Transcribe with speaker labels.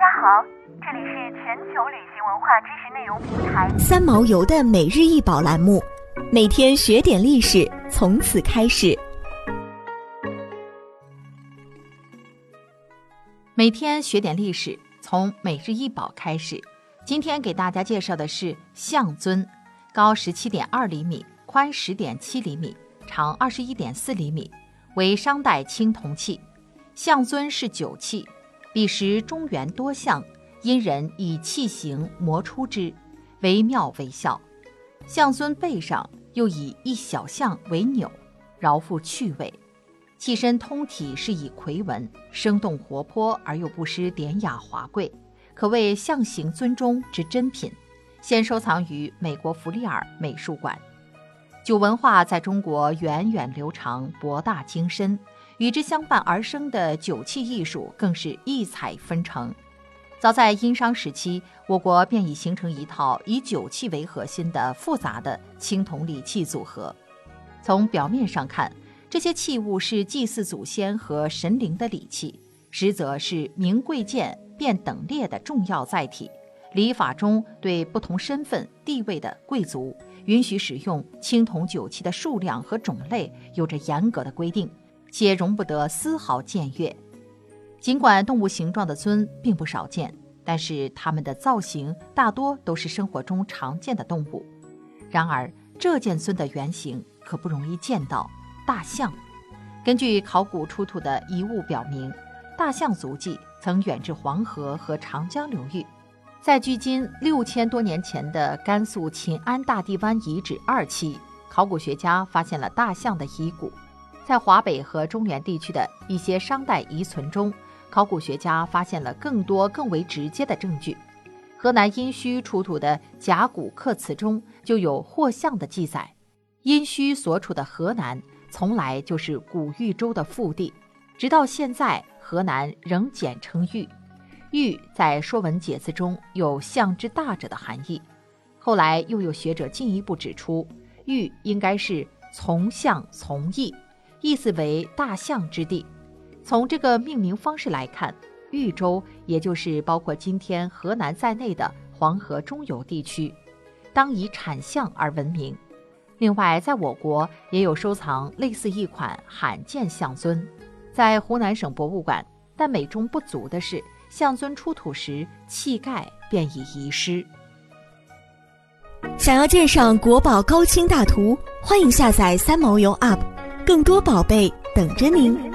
Speaker 1: 家好，这里是全球旅行文化知识内容平台
Speaker 2: 三毛游的每日一宝栏目，每天学点历史，从此开始。
Speaker 3: 每天学点历史，从每日一宝开始。今天给大家介绍的是象尊，高十七点二厘米，宽十点七厘米，长二十一点四厘米，为商代青铜器。象尊是酒器。彼时中原多象，因人以器形模出之，惟妙惟肖。象尊背上又以一小象为钮，饶富趣味。器身通体是以魁纹，生动活泼而又不失典雅华贵，可谓象形尊中之珍品。现收藏于美国弗利尔美术馆。酒文化在中国源远流长，博大精深。与之相伴而生的酒器艺术更是异彩纷呈。早在殷商时期，我国便已形成一套以酒器为核心的复杂的青铜礼器组合。从表面上看，这些器物是祭祀祖先和神灵的礼器，实则是名贵贱便等列的重要载体。礼法中对不同身份地位的贵族，允许使用青铜酒器的数量和种类有着严格的规定。且容不得丝毫僭越。尽管动物形状的尊并不少见，但是它们的造型大多都是生活中常见的动物。然而，这件尊的原型可不容易见到——大象。根据考古出土的遗物表明，大象足迹曾远至黄河和长江流域。在距今六千多年前的甘肃秦安大地湾遗址二期，考古学家发现了大象的遗骨。在华北和中原地区的一些商代遗存中，考古学家发现了更多更为直接的证据。河南殷墟出土的甲骨刻辞中就有霍象的记载。殷墟所处的河南从来就是古豫州的腹地，直到现在，河南仍简称豫。豫在《说文解字》中有象之大者的含义。后来又有学者进一步指出，豫应该是从象从义。意思为大象之地。从这个命名方式来看，豫州也就是包括今天河南在内的黄河中游地区，当以产象而闻名。另外，在我国也有收藏类似一款罕见象尊，在湖南省博物馆。但美中不足的是，象尊出土时器盖便已遗失。
Speaker 2: 想要鉴赏国宝高清大图，欢迎下载三毛游 App。更多宝贝等着您。